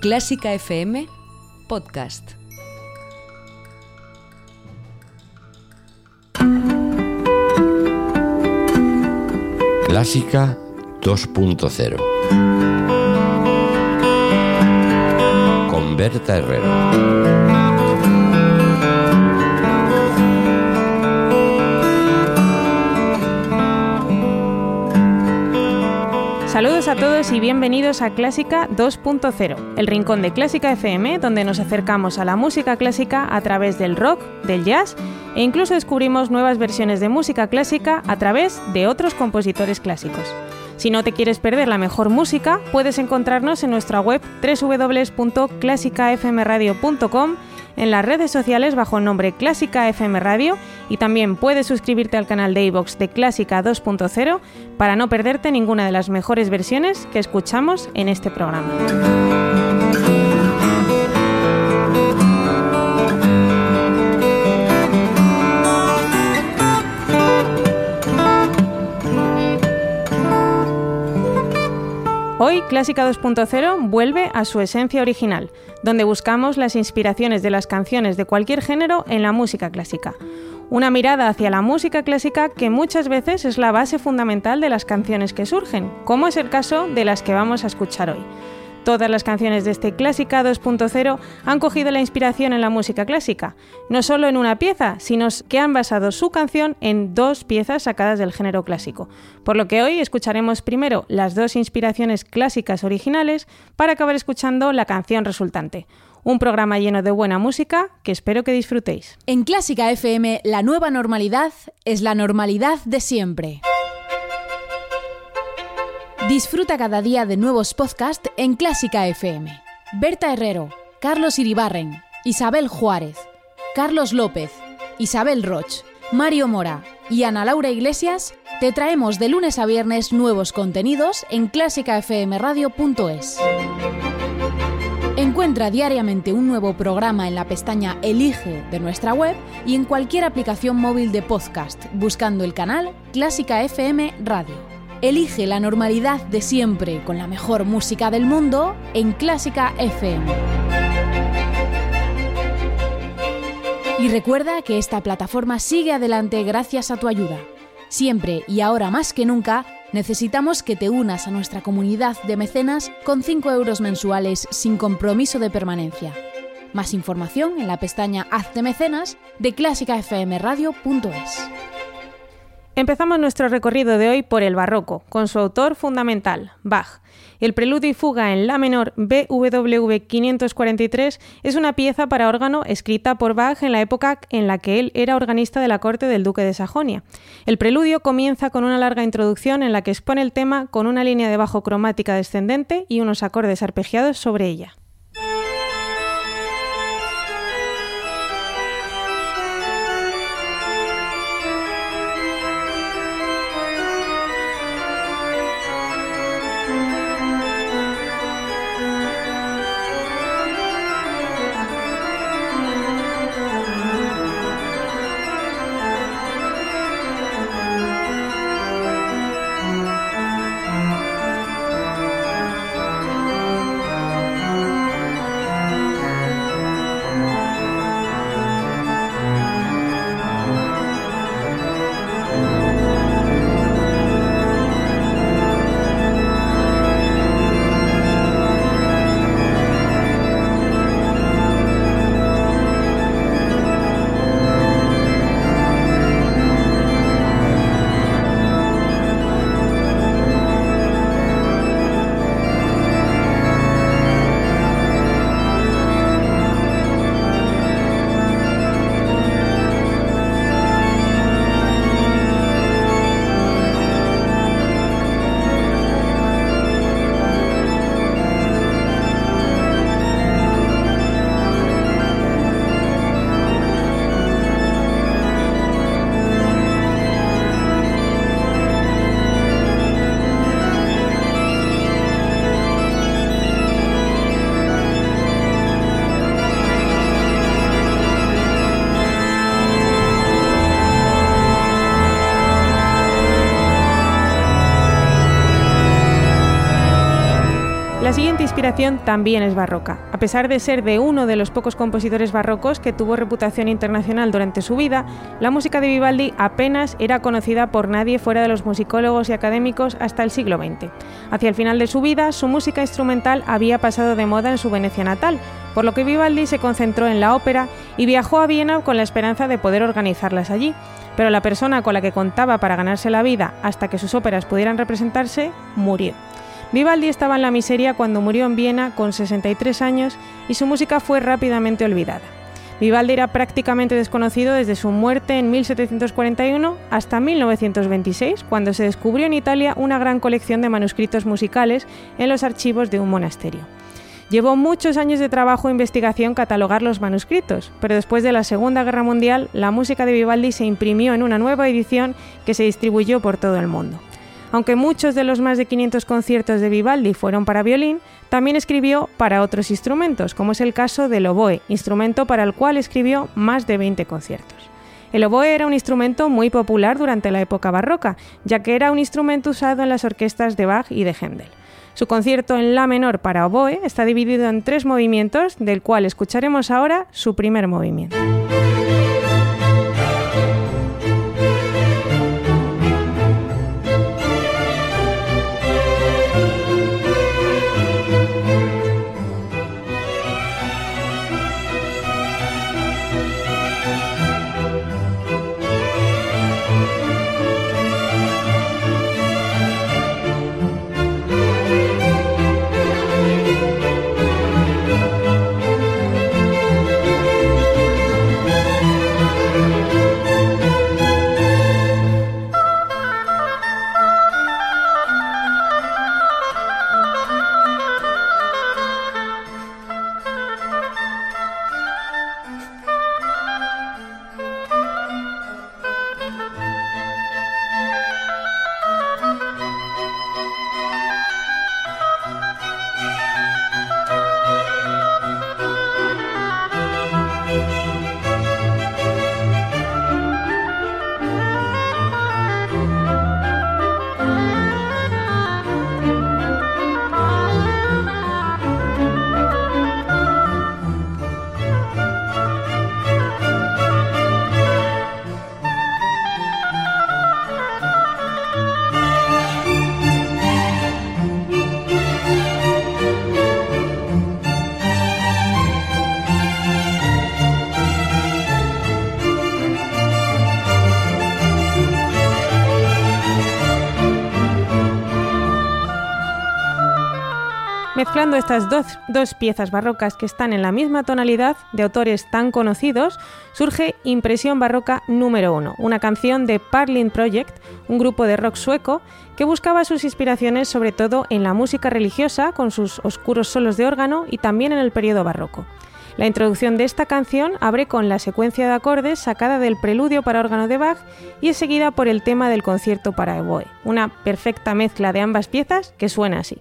Clásica FM Podcast. Clásica 2.0 con Berta Herrero. Saludos a todos y bienvenidos a Clásica 2.0, el rincón de Clásica FM donde nos acercamos a la música clásica a través del rock, del jazz e incluso descubrimos nuevas versiones de música clásica a través de otros compositores clásicos. Si no te quieres perder la mejor música, puedes encontrarnos en nuestra web www.clásicafmradio.com, en las redes sociales bajo el nombre Clásica FM Radio y también puedes suscribirte al canal de iVox de Clásica 2.0 para no perderte ninguna de las mejores versiones que escuchamos en este programa. Hoy Clásica 2.0 vuelve a su esencia original, donde buscamos las inspiraciones de las canciones de cualquier género en la música clásica. Una mirada hacia la música clásica que muchas veces es la base fundamental de las canciones que surgen, como es el caso de las que vamos a escuchar hoy. Todas las canciones de este Clásica 2.0 han cogido la inspiración en la música clásica, no solo en una pieza, sino que han basado su canción en dos piezas sacadas del género clásico. Por lo que hoy escucharemos primero las dos inspiraciones clásicas originales para acabar escuchando la canción resultante. Un programa lleno de buena música que espero que disfrutéis. En Clásica FM, la nueva normalidad es la normalidad de siempre. Disfruta cada día de nuevos podcasts en Clásica FM. Berta Herrero, Carlos Iribarren, Isabel Juárez, Carlos López, Isabel Roch, Mario Mora y Ana Laura Iglesias te traemos de lunes a viernes nuevos contenidos en clásicafmradio.es. Encuentra diariamente un nuevo programa en la pestaña Elige de nuestra web y en cualquier aplicación móvil de podcast buscando el canal Clásica FM Radio. Elige la normalidad de siempre con la mejor música del mundo en Clásica FM. Y recuerda que esta plataforma sigue adelante gracias a tu ayuda. Siempre y ahora más que nunca, necesitamos que te unas a nuestra comunidad de mecenas con 5 euros mensuales sin compromiso de permanencia. Más información en la pestaña Hazte mecenas de clásicafmradio.es. Empezamos nuestro recorrido de hoy por el barroco, con su autor fundamental, Bach. El preludio y fuga en La menor BWV 543 es una pieza para órgano escrita por Bach en la época en la que él era organista de la corte del duque de Sajonia. El preludio comienza con una larga introducción en la que expone el tema con una línea de bajo cromática descendente y unos acordes arpegiados sobre ella. La siguiente inspiración también es barroca. A pesar de ser de uno de los pocos compositores barrocos que tuvo reputación internacional durante su vida, la música de Vivaldi apenas era conocida por nadie fuera de los musicólogos y académicos hasta el siglo XX. Hacia el final de su vida, su música instrumental había pasado de moda en su Venecia natal, por lo que Vivaldi se concentró en la ópera y viajó a Viena con la esperanza de poder organizarlas allí. Pero la persona con la que contaba para ganarse la vida hasta que sus óperas pudieran representarse murió. Vivaldi estaba en la miseria cuando murió en Viena con 63 años y su música fue rápidamente olvidada. Vivaldi era prácticamente desconocido desde su muerte en 1741 hasta 1926, cuando se descubrió en Italia una gran colección de manuscritos musicales en los archivos de un monasterio. Llevó muchos años de trabajo e investigación catalogar los manuscritos, pero después de la Segunda Guerra Mundial, la música de Vivaldi se imprimió en una nueva edición que se distribuyó por todo el mundo. Aunque muchos de los más de 500 conciertos de Vivaldi fueron para violín, también escribió para otros instrumentos, como es el caso del oboe, instrumento para el cual escribió más de 20 conciertos. El oboe era un instrumento muy popular durante la época barroca, ya que era un instrumento usado en las orquestas de Bach y de Händel. Su concierto en La menor para oboe está dividido en tres movimientos, del cual escucharemos ahora su primer movimiento. Mezclando estas dos, piezas barrocas que están en la misma tonalidad de autores tan conocidos, surge Impresión Barroca número 1, una canción de Parlin Project, un grupo de rock sueco que buscaba sus inspiraciones sobre todo en la música religiosa, con sus oscuros solos de órgano y también en el periodo barroco. La introducción de esta canción abre con la secuencia de acordes sacada del preludio para órgano de Bach y es seguida por el tema del concierto para oboe, una perfecta mezcla de ambas piezas que suena así.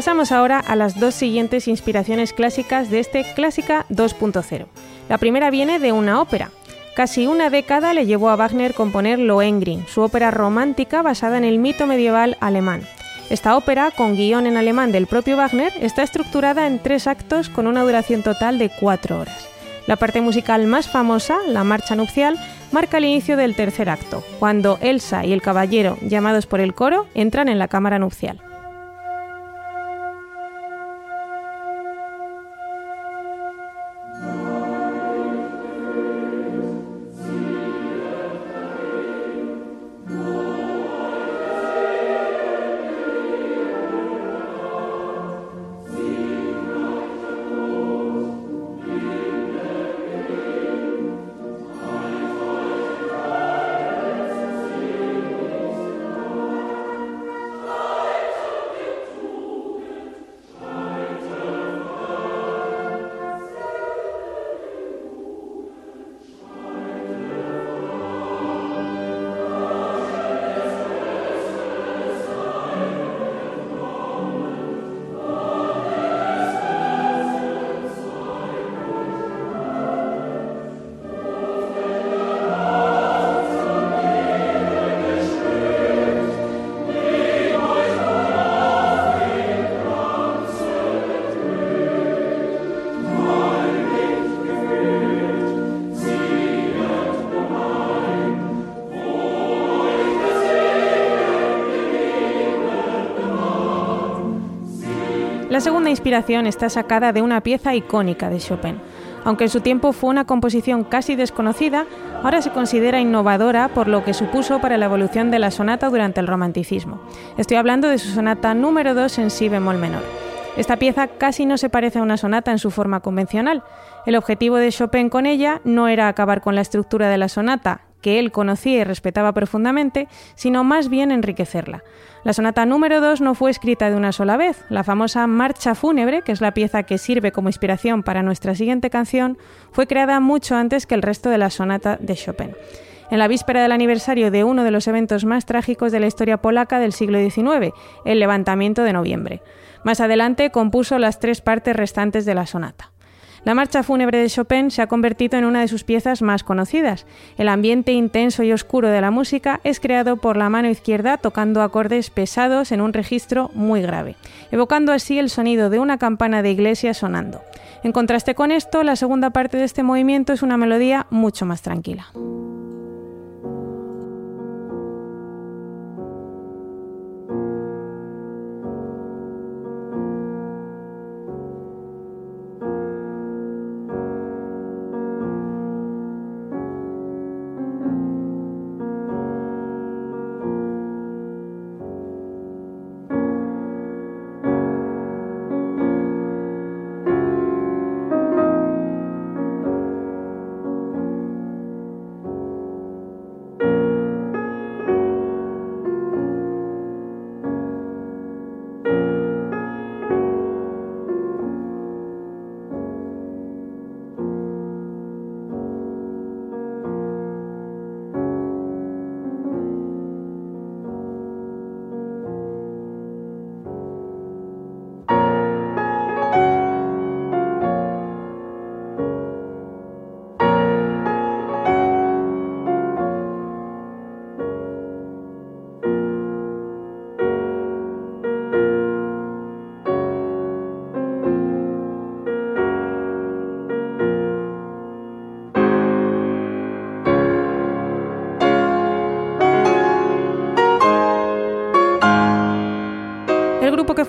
Pasamos ahora a las dos siguientes inspiraciones clásicas de este Clásica 2.0. La primera viene de una ópera. Casi una década le llevó a Wagner componer Lohengrin, su ópera romántica basada en el mito medieval alemán. Esta ópera, con guion en alemán del propio Wagner, está estructurada en tres actos con una duración total de cuatro horas. La parte musical más famosa, la marcha nupcial, marca el inicio del tercer acto, cuando Elsa y el caballero, llamados por el coro, entran en la cámara nupcial. La segunda inspiración está sacada de una pieza icónica de Chopin. Aunque en su tiempo fue una composición casi desconocida, ahora se considera innovadora por lo que supuso para la evolución de la sonata durante el romanticismo. Estoy hablando de su sonata número 2 en si bemol menor. Esta pieza casi no se parece a una sonata en su forma convencional. El objetivo de Chopin con ella no era acabar con la estructura de la sonata, que él conocía y respetaba profundamente, sino más bien enriquecerla. La sonata número 2 no fue escrita de una sola vez. La famosa Marcha Fúnebre, que es la pieza que sirve como inspiración para nuestra siguiente canción, fue creada mucho antes que el resto de la sonata de Chopin. En la víspera del aniversario de uno de los eventos más trágicos de la historia polaca del siglo XIX, el levantamiento de noviembre. Más adelante compuso las tres partes restantes de la sonata. La marcha fúnebre de Chopin se ha convertido en una de sus piezas más conocidas. El ambiente intenso y oscuro de la música es creado por la mano izquierda tocando acordes pesados en un registro muy grave, evocando así el sonido de una campana de iglesia sonando. En contraste con esto, la segunda parte de este movimiento es una melodía mucho más tranquila.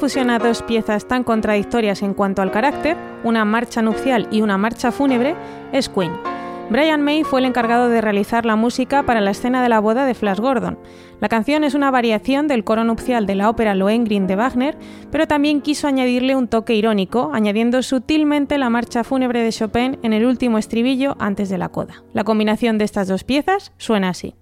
Fusiona dos piezas tan contradictorias en cuanto al carácter, una marcha nupcial y una marcha fúnebre, es Queen. Brian May fue el encargado de realizar la música para la escena de la boda de Flash Gordon. La canción es una variación del coro nupcial de la ópera Lohengrin de Wagner, pero también quiso añadirle un toque irónico, añadiendo sutilmente la marcha fúnebre de Chopin en el último estribillo antes de la coda. La combinación de estas dos piezas suena así.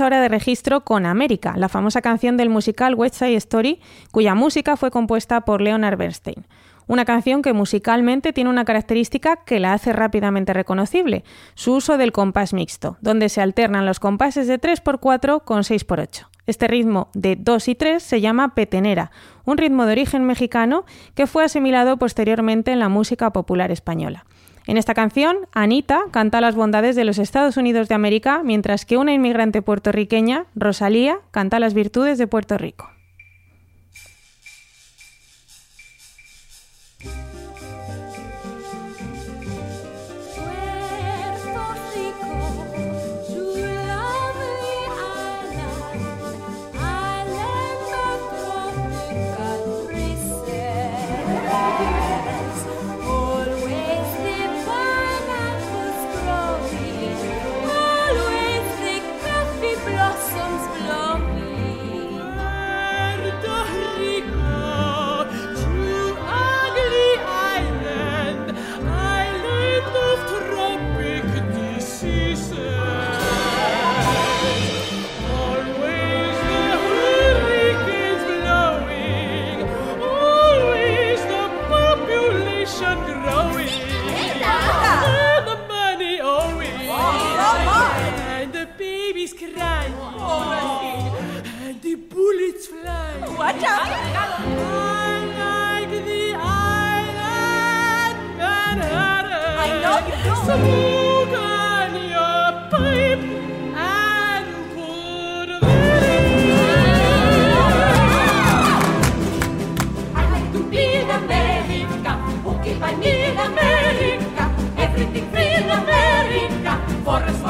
Ahora de registro con América, la famosa canción del musical West Side Story, cuya música fue compuesta por Leonard Bernstein. Una canción que musicalmente tiene una característica que la hace rápidamente reconocible, su uso del compás mixto, donde se alternan los compases de 3x4 con 6x8. Este ritmo de 2 y 3 se llama petenera, un ritmo de origen mexicano que fue asimilado posteriormente en la música popular española. En esta canción, Anita canta las bondades de los Estados Unidos de América, mientras que una inmigrante puertorriqueña, Rosalía, canta las virtudes de Puerto Rico. population growing. And the money owing. Oh, and the babies crying. Oh, and the bullets flying. Watch out! I like the island Manhattan. I know you do.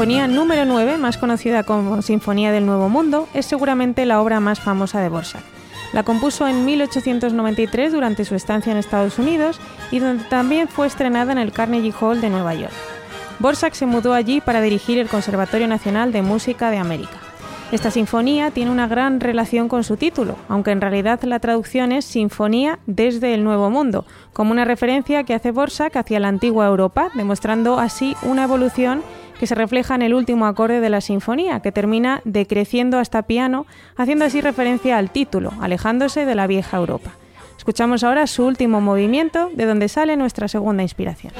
Sinfonía número 9, más conocida como Sinfonía del Nuevo Mundo, es seguramente la obra más famosa de Borsak. La compuso en 1893 durante su estancia en Estados Unidos y donde también fue estrenada en el Carnegie Hall de Nueva York. Borsak se mudó allí para dirigir el Conservatorio Nacional de Música de América. Esta sinfonía tiene una gran relación con su título, aunque en realidad la traducción es Sinfonía desde el Nuevo Mundo, como una referencia que hace Borsak hacia la antigua Europa, demostrando así una evolución que se refleja en el último acorde de la sinfonía, que termina decreciendo hasta piano, haciendo así referencia al título, alejándose de la vieja Europa. Escuchamos ahora su último movimiento, de donde sale nuestra segunda inspiración.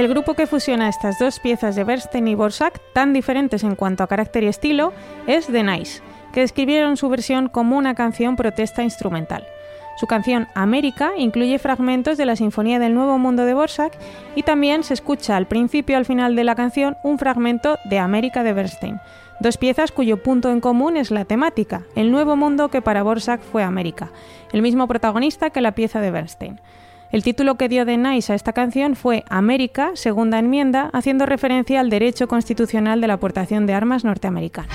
El grupo que fusiona estas dos piezas de Bernstein y Borsak, tan diferentes en cuanto a carácter y estilo, es The Nice, que describieron su versión como una canción protesta instrumental. Su canción América incluye fragmentos de la Sinfonía del Nuevo Mundo de Borsak y también se escucha al principio y al final de la canción un fragmento de América de Bernstein, dos piezas cuyo punto en común es la temática, el nuevo mundo que para Borsak fue América, el mismo protagonista que la pieza de Bernstein. El título que dio de Nice a esta canción fue América, segunda enmienda, haciendo referencia al derecho constitucional de la aportación de armas norteamericana.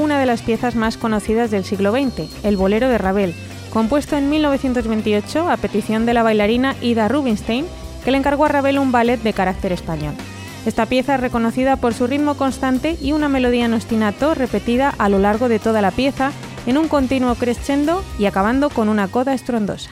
Una de las piezas más conocidas del siglo XX, el Bolero de Ravel, compuesto en 1928 a petición de la bailarina Ida Rubinstein, que le encargó a Ravel un ballet de carácter español. Esta pieza es reconocida por su ritmo constante y una melodía en ostinato repetida a lo largo de toda la pieza en un continuo crescendo y acabando con una coda estrondosa.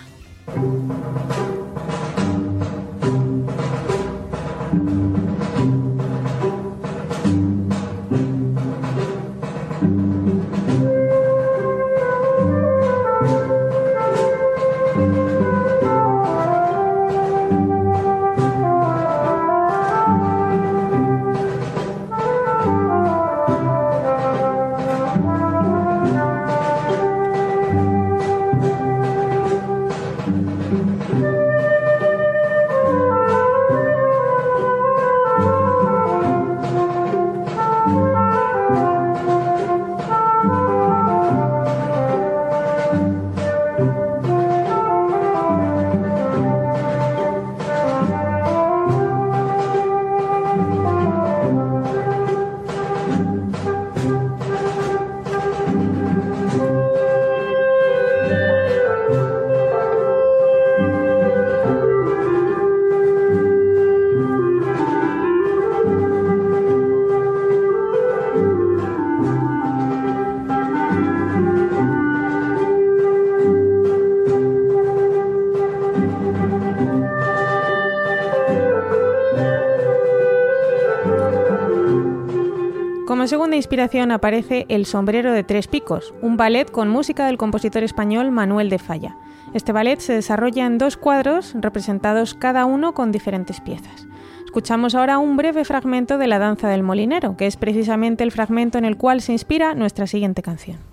Segunda inspiración aparece El sombrero de tres picos, un ballet con música del compositor español Manuel de Falla. Este ballet se desarrolla en dos cuadros representados cada uno con diferentes piezas. Escuchamos ahora un breve fragmento de La danza del molinero, que es precisamente el fragmento en el cual se inspira nuestra siguiente canción.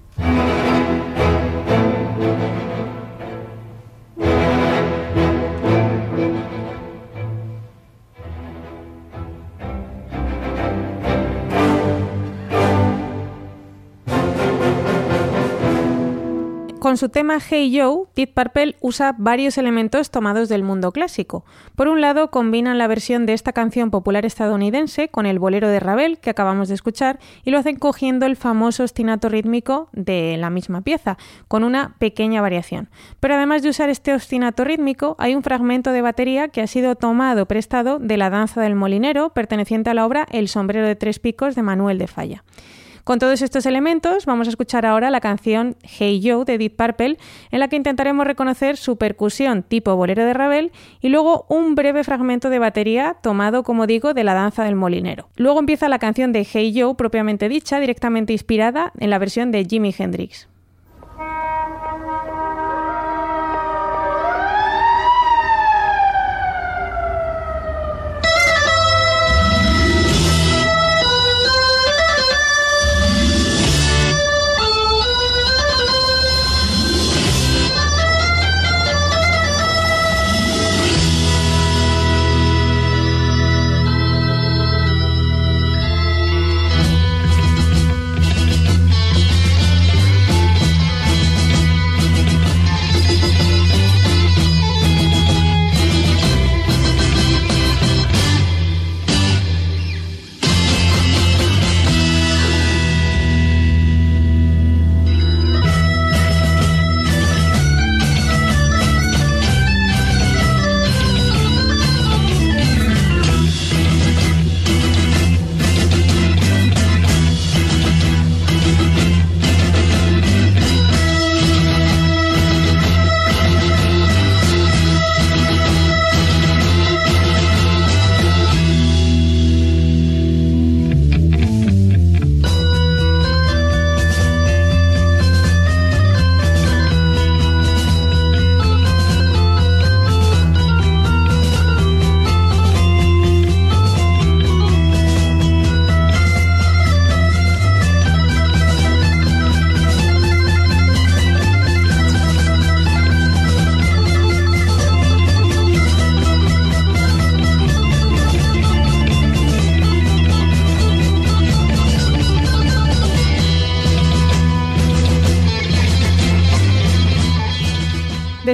Con su tema Hey Joe, Deep Purple usa varios elementos tomados del mundo clásico. Por un lado, combinan la versión de esta canción popular estadounidense con el bolero de Ravel que acabamos de escuchar y lo hacen cogiendo el famoso ostinato rítmico de la misma pieza, con una pequeña variación. Pero además de usar este ostinato rítmico, hay un fragmento de batería que ha sido tomado prestado de la danza del molinero, perteneciente a la obra El sombrero de tres picos de Manuel de Falla. Con todos estos elementos, vamos a escuchar ahora la canción Hey Joe de Deep Purple, en la que intentaremos reconocer su percusión tipo bolero de Ravel y luego un breve fragmento de batería tomado, como digo, de la danza del molinero. Luego empieza la canción de Hey Joe propiamente dicha, directamente inspirada en la versión de Jimi Hendrix.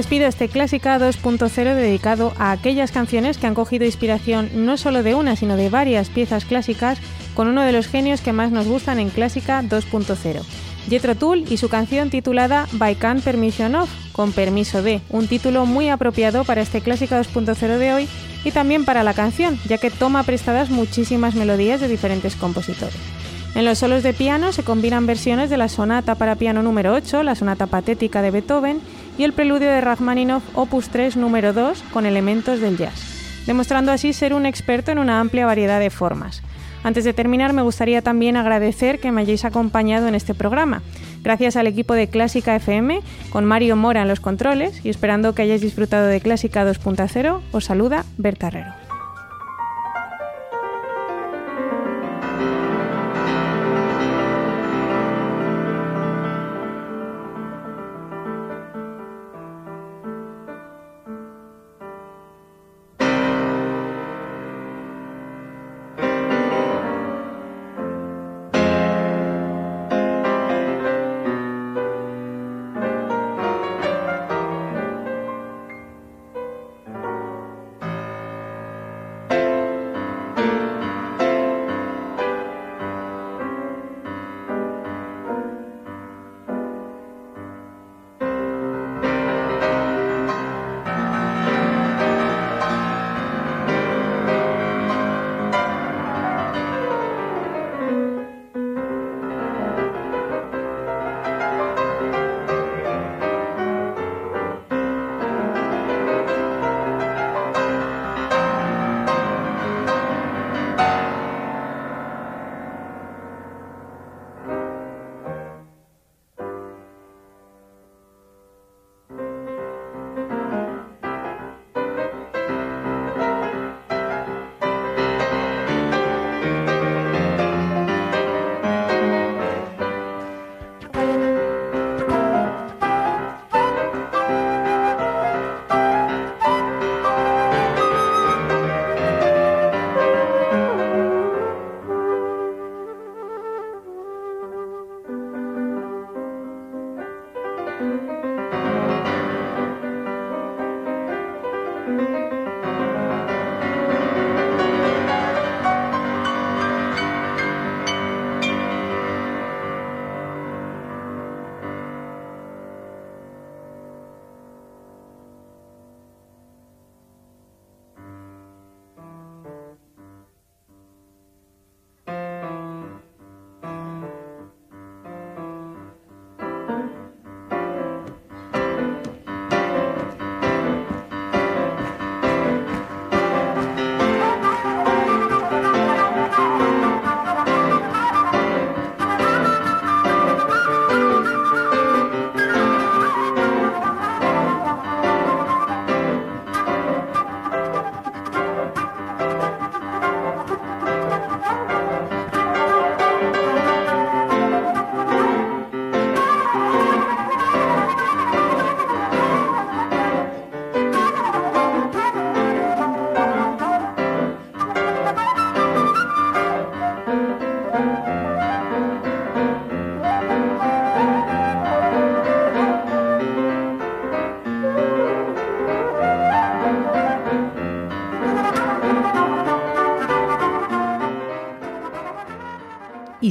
Despido este Clásica 2.0 dedicado a aquellas canciones que han cogido inspiración no solo de una, sino de varias piezas clásicas con uno de los genios que más nos gustan en Clásica 2.0. Jethro Tull y su canción titulada By Can Permission Of, con permiso de, un título muy apropiado para este Clásica 2.0 de hoy y también para la canción, ya que toma prestadas muchísimas melodías de diferentes compositores. En los solos de piano se combinan versiones de la sonata para piano número 8, la sonata patética de Beethoven y el preludio de Rachmaninoff Opus 3 número 2 con elementos del jazz, demostrando así ser un experto en una amplia variedad de formas. Antes de terminar, me gustaría también agradecer que me hayáis acompañado en este programa. Gracias al equipo de Clásica FM, con Mario Mora en los controles y esperando que hayáis disfrutado de Clásica 2.0, os saluda Berta Herrero.